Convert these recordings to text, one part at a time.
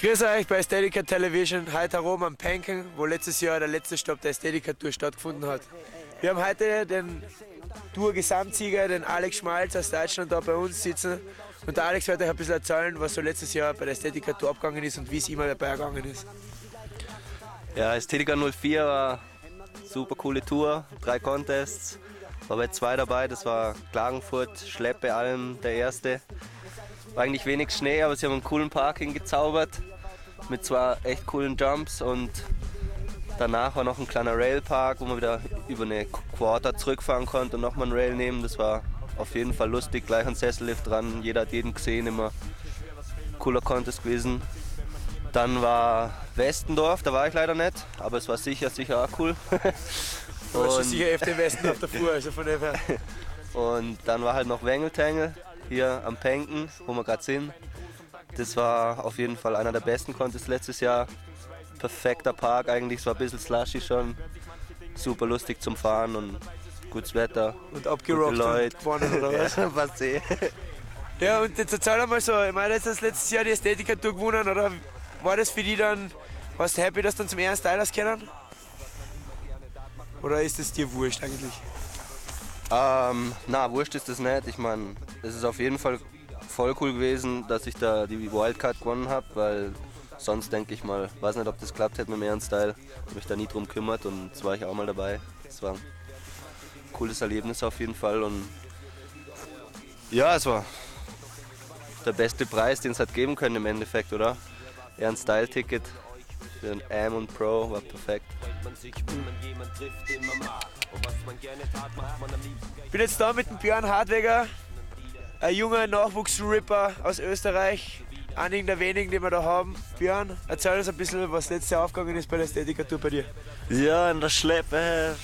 Grüß euch bei Aesthetica Television, heute herum am Penken, wo letztes Jahr der letzte Stopp der Aesthetica Tour stattgefunden hat. Wir haben heute den Tour-Gesamtsieger, den Alex Schmalz aus Deutschland, da bei uns sitzen. Und der Alex wird euch ein bisschen erzählen, was so letztes Jahr bei der Aesthetica Tour abgegangen ist und wie es immer dabei gegangen ist. Ja, Aesthetica 04 war eine super coole Tour, drei Contests, war bei zwei dabei, das war Klagenfurt, Schleppe, Alm, der erste. War eigentlich wenig Schnee, aber sie haben einen coolen Park hingezaubert mit zwei echt coolen Jumps und danach war noch ein kleiner Railpark, wo man wieder über eine Quarter zurückfahren konnte und nochmal einen Rail nehmen. Das war auf jeden Fall lustig, gleich ein Sessellift dran, jeder hat jeden gesehen, immer cooler Contest gewesen. Dann war Westendorf, da war ich leider nicht, aber es war sicher, sicher auch cool. Du warst schon sicher öfter im Westen auf der Fuhr, also von dem her. Und dann war halt noch Wengeltangel hier am Penken, wo wir gerade sind. Das war auf jeden Fall einer der besten Contests letztes Jahr. Perfekter Park eigentlich, es war ein bisschen slushy schon. Super lustig zum Fahren und gutes Wetter. Und abgerockt Leute. und gewonnen oder was? Ja, was eh. Ja, und jetzt erzähl mal so, ich meine, jetzt hast letztes Jahr die Ästhetiker Tour gewonnen, oder war das für die dann, warst du happy, dass du dann zum ersten Teil kennen? Oder ist es dir wurscht eigentlich? Ähm, na, wurscht ist das nicht. Ich meine, es ist auf jeden Fall voll cool gewesen, dass ich da die Wildcard gewonnen habe, weil sonst denke ich mal, weiß nicht, ob das klappt hätte mit dem Ehrenstyle. Habe mich da nie drum gekümmert und jetzt war ich auch mal dabei. Es war ein cooles Erlebnis auf jeden Fall und ja, es war der beste Preis, den es hat geben können im Endeffekt, oder? Ehrenstyle-Ticket für ein Am und Pro war perfekt. Ich bin jetzt da mit dem Björn Hartweger, ein junger Nachwuchsripper aus Österreich, einigen der wenigen, die wir da haben. Björn, erzähl uns ein bisschen, was letztes Jahr aufgegangen ist bei der Ästhetiker Tour bei dir. Ja, in der Schleppe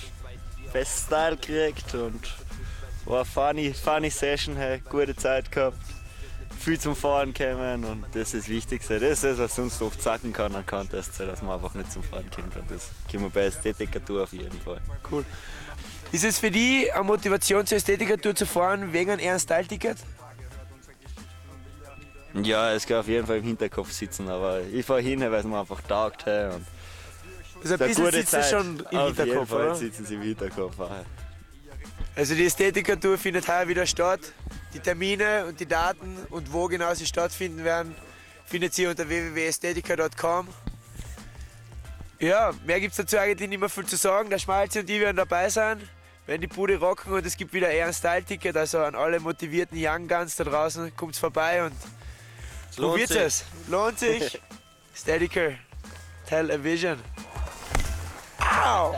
best Style gekriegt und war eine funny, funny Session, hey, gute Zeit gehabt, viel zum Fahren gekommen und das ist das Wichtigste. Das ist das, was sonst oft sagen kann an Contests, dass man einfach nicht zum Fahren kommt und das können wir bei Ästhetiker Tour auf jeden Fall. Cool. Ist es für die eine Motivation zur Ästhetiker Tour zu fahren wegen einem eher Style-Ticket? Ja, es kann auf jeden Fall im Hinterkopf sitzen, aber ich fahre hin, weil es mir einfach taugt. Hey, und Also ein bisschen es Zeit. schon im auf jeden Hinterkopf, Fall oder? sitzen sie im Hinterkopf. auch. Also die Ästhetiker Tour findet heuer wieder statt. Die Termine und die Daten und wo genau sie stattfinden werden, findet ihr unter www.ästhetica.com. Ja, mehr gibt es dazu eigentlich nicht mehr viel zu sagen. Der Schmalzi und die werden dabei sein, werden die Bude rocken und es gibt wieder eher ein Style-Ticket. Also an alle motivierten Young Guns da draußen, kommt vorbei und lohnt probiert sich. es. Lohnt sich. Ästhetiker Television. Au!